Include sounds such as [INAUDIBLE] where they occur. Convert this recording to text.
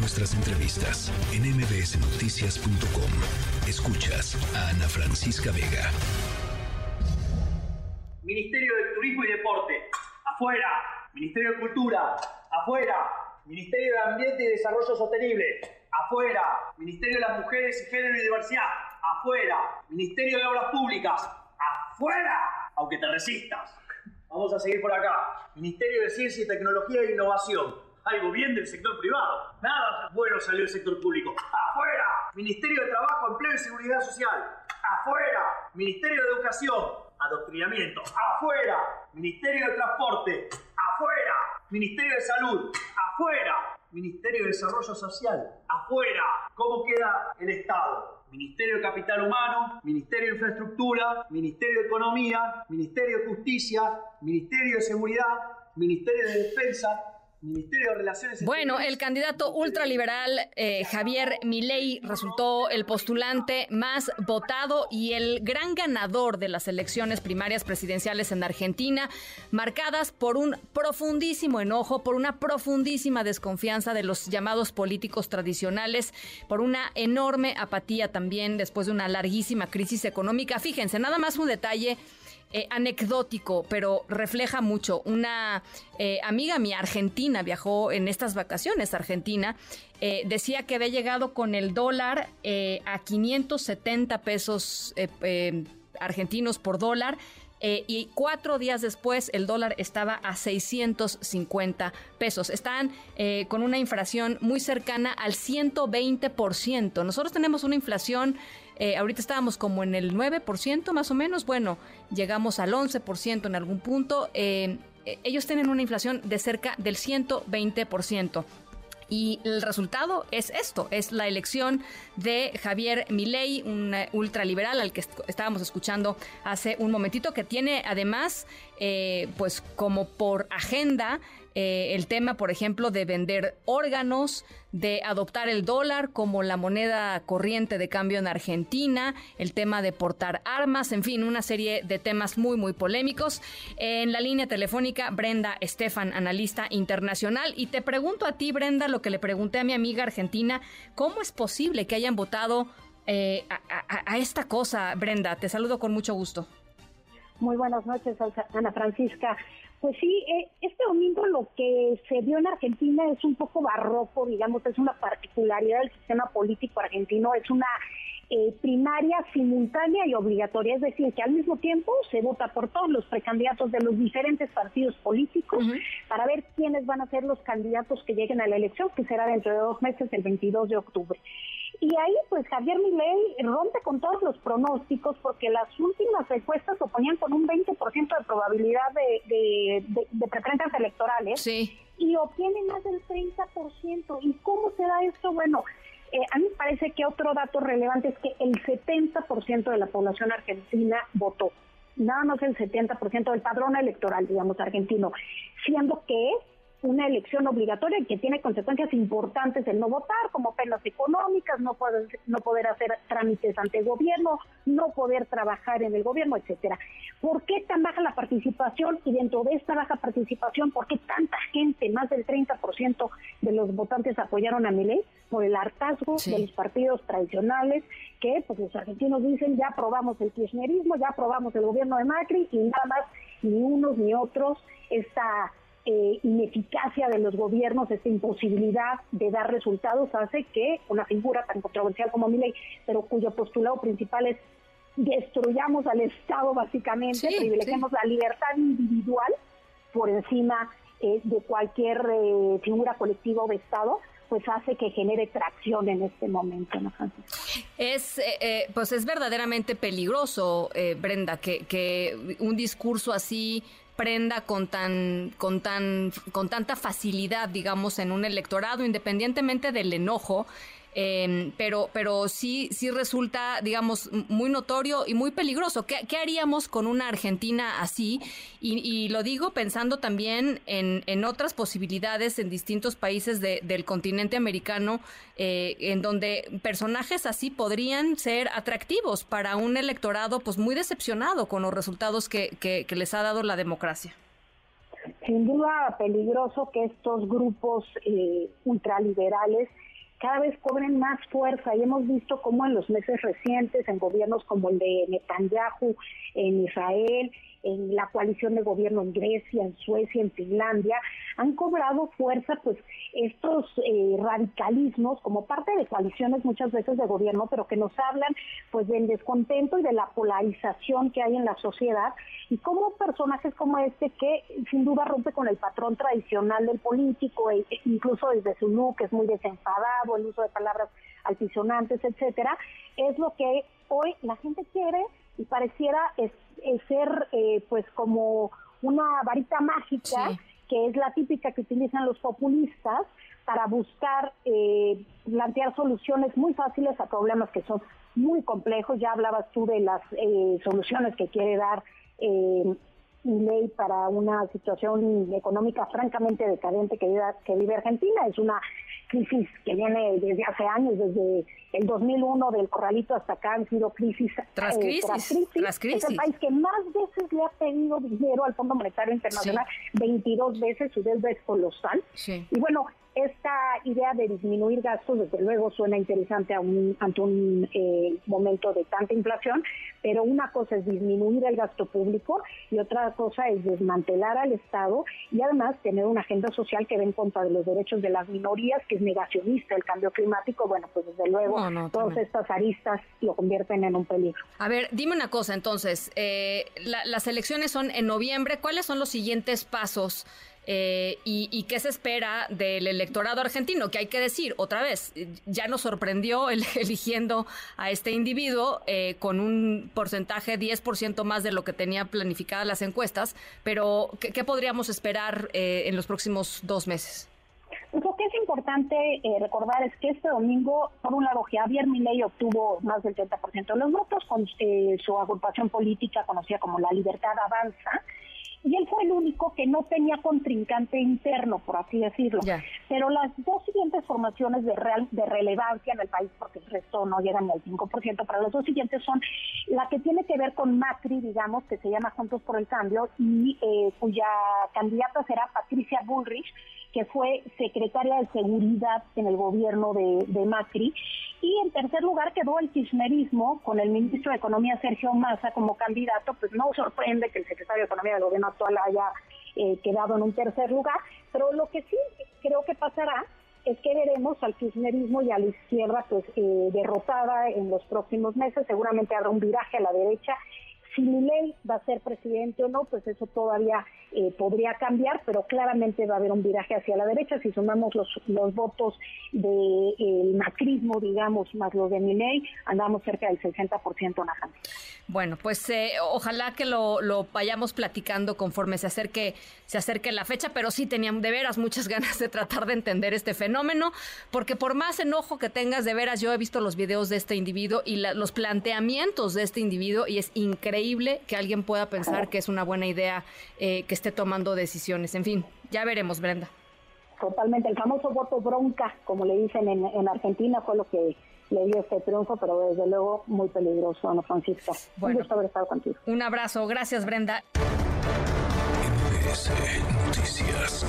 nuestras entrevistas en mbsnoticias.com. Escuchas a Ana Francisca Vega. Ministerio de Turismo y Deporte, afuera. Ministerio de Cultura, afuera. Ministerio de Ambiente y Desarrollo Sostenible, afuera. Ministerio de las Mujeres y Género y Diversidad, afuera. Ministerio de Obras Públicas, afuera. Aunque te resistas. Vamos a seguir por acá. Ministerio de Ciencia y Tecnología e Innovación. Algo bien del sector privado. Nada bueno salió del sector público. ¡Afuera! Ministerio de Trabajo, Empleo y Seguridad Social. ¡Afuera! Ministerio de Educación. Adoctrinamiento. ¡Afuera! Ministerio de Transporte. ¡Afuera! Ministerio de Salud. ¡Afuera! Ministerio de Desarrollo Social. ¡Afuera! ¿Cómo queda el Estado? Ministerio de Capital Humano, Ministerio de Infraestructura, Ministerio de Economía, Ministerio de Justicia, Ministerio de Seguridad, Ministerio de Defensa, Ministerio de Relaciones Bueno, el candidato ultraliberal eh, Javier Milei resultó el postulante más votado y el gran ganador de las elecciones primarias presidenciales en Argentina, marcadas por un profundísimo enojo, por una profundísima desconfianza de los llamados políticos tradicionales, por una enorme apatía también después de una larguísima crisis económica. Fíjense, nada más un detalle eh, anecdótico, pero refleja mucho. Una eh, amiga mía argentina viajó en estas vacaciones a Argentina. Eh, decía que había llegado con el dólar a 570 pesos argentinos por dólar y cuatro días después el dólar estaba a 650 pesos. Están con una inflación muy cercana al 120%. Nosotros tenemos una inflación, eh, ahorita estábamos como en el 9% más o menos, bueno, llegamos al 11% en algún punto. ellos tienen una inflación de cerca del 120%. Y el resultado es esto, es la elección de Javier Milei, un ultraliberal al que estábamos escuchando hace un momentito, que tiene además, eh, pues como por agenda, eh, el tema, por ejemplo, de vender órganos, de adoptar el dólar como la moneda corriente de cambio en Argentina, el tema de portar armas, en fin, una serie de temas muy, muy polémicos. En la línea telefónica, Brenda Estefan, analista internacional. Y te pregunto a ti, Brenda, lo que le pregunté a mi amiga argentina, ¿cómo es posible que hayan votado eh, a esta cosa, Brenda? Te saludo con mucho gusto. Muy buenas noches, Ana Francisca. Pues sí, eh, este domingo lo que se dio en Argentina es un poco barroco, digamos, es una particularidad del sistema político argentino, es una eh, primaria simultánea y obligatoria, es decir, que al mismo tiempo se vota por todos los precandidatos de los diferentes partidos políticos para ver quiénes van a ser los candidatos que lleguen a la elección, que será dentro de dos meses, el 22 de octubre. Y ahí, pues Javier Milei rompe con todos los pronósticos porque las últimas encuestas lo ponían con un 20% de probabilidad de, de, preferencias electorales y obtiene más del 30%. ¿Y cómo se da esto? Bueno, eh, a mí me parece que otro dato relevante es que el 70% de la población argentina votó. Nada más el 70% del padrón electoral, digamos, argentino, siendo que una elección obligatoria que tiene consecuencias importantes el no votar, como penas económicas, no poder, no poder hacer trámites ante el gobierno, no poder trabajar en el gobierno, etcétera. ¿Por qué tan baja la participación? Y dentro de esta baja participación, ¿por qué tanta gente, más del 30% de los votantes apoyaron a Milei? Por el hartazgo de los partidos tradicionales, que pues los argentinos dicen ya aprobamos el kirchnerismo, ya aprobamos el gobierno de Macri y nada más ni unos ni otros esta eh, ineficacia de los gobiernos, esta imposibilidad de dar resultados hace que una figura tan controversial como Milei, pero cuyo postulado principal es destruyamos al Estado básicamente, privilegiamos la libertad individual por encima eh, de cualquier eh, figura colectiva o de Estado, pues hace que genere tracción en este momento, ¿no, Es, pues es verdaderamente peligroso, Brenda, que, que un discurso así prenda con tan, con tan, con tanta facilidad, digamos, en un electorado, independientemente del enojo Em, pero, pero sí, sí resulta, digamos, muy notorio y muy peligroso. ¿Qué, haríamos con una Argentina así? Y, lo digo pensando también en, en, otras posibilidades en distintos países del continente americano, eh, en donde personajes así podrían ser atractivos para un electorado pues muy decepcionado con los resultados que, que, les ha dado la democracia. Sin duda peligroso que estos grupos eh, ultraliberales cada vez cobren más fuerza. Y hemos visto cómo en los meses recientes, en gobiernos como el de Netanyahu en Israel, en la coalición de gobierno en Grecia, en Suecia, en Finlandia, han cobrado fuerza pues estos eh, radicalismos como parte de coaliciones muchas veces de gobierno, pero que nos hablan pues del descontento y de la polarización que hay en la sociedad y cómo personajes como este que sin duda rompe con el patrón tradicional del político, e, e incluso desde su look es muy desenfadado, el uso de palabras altisonantes, etcétera, es lo que hoy la gente quiere y pareciera ser eh, pues como una varita mágica que es la típica que utilizan los populistas para buscar eh, plantear soluciones muy fáciles a problemas que son muy complejos. Ya hablabas tú de las eh, soluciones que quiere dar eh, ley para una situación económica francamente decadente que vive, que vive Argentina. Es una crisis que viene desde hace años, desde el 2001 del corralito hasta acá han sido crisis tras eh, crisis, tras crisis. Es el país que más veces le ha pedido dinero al Fondo Monetario Internacional, 22 veces, su deuda es colosal. Y bueno, esta idea de disminuir gastos, desde luego, suena interesante a un, ante un eh, momento de tanta inflación, pero una cosa es disminuir el gasto público y otra cosa es desmantelar al Estado y además tener una agenda social que ve en contra de los derechos de las minorías, que es negacionista el cambio climático. Bueno, pues desde luego, todas estas aristas lo convierten en un peligro. A ver, dime una cosa entonces, eh, las elecciones son en noviembre, ¿cuáles son los siguientes pasos? Eh, y, qué se espera del electorado argentino, que hay que decir otra vez, ya nos sorprendió el, [LAUGHS] eligiendo a este individuo eh, con un porcentaje 10% más de lo que tenía planificadas las encuestas, pero ¿qué, podríamos esperar eh, en los próximos dos meses? Lo que es importante recordar es que este domingo, por un lado, Javier Milei obtuvo más del 30% de los votos con su agrupación política conocida como La Libertad Avanza, y él fue el único que no tenía contrincante interno, por así decirlo. Pero las dos siguientes formaciones de, real, de relevancia en el país, porque el resto no llegan ni al 5%, pero las dos siguientes son la que tiene que ver con Macri, digamos, que se llama Juntos por el Cambio, y eh, cuya candidata será Patricia Bullrich, que fue secretaria de Seguridad en el gobierno de, de Macri. Y en tercer lugar quedó el kirchnerismo con el ministro de Economía Sergio Massa como candidato, pues no sorprende que el secretario de Economía del gobierno actual haya eh, quedado en un tercer lugar, pero lo que sí creo que pasará es que veremos al kirchnerismo y a la izquierda pues eh, derrotada en los próximos meses, seguramente habrá un viraje a la derecha. Si ley va a ser presidente o no, pues eso todavía eh, podría cambiar, pero claramente va a haber un viraje hacia la derecha. Si sumamos los, los votos del de, macrismo, digamos, más los de Milei, andamos cerca del 60% en la Bueno, pues eh, ojalá que lo, lo, vayamos platicando conforme se acerque, se acerque la fecha, pero sí teníamos de veras muchas [LAUGHS] ganas de tratar de entender este fenómeno, porque por más enojo que tengas, de veras, yo he visto los videos de este individuo y los planteamientos de este individuo y es increíble que alguien pueda pensar que es una buena idea eh, que esté tomando decisiones. En fin, ya veremos, Brenda. Totalmente, el famoso voto bronca, como le dicen en, Argentina, fue lo que le dio este triunfo, pero desde luego muy peligroso, Ana Francisca. un gusto haber estado contigo. Un abrazo, gracias Brenda. Noticias.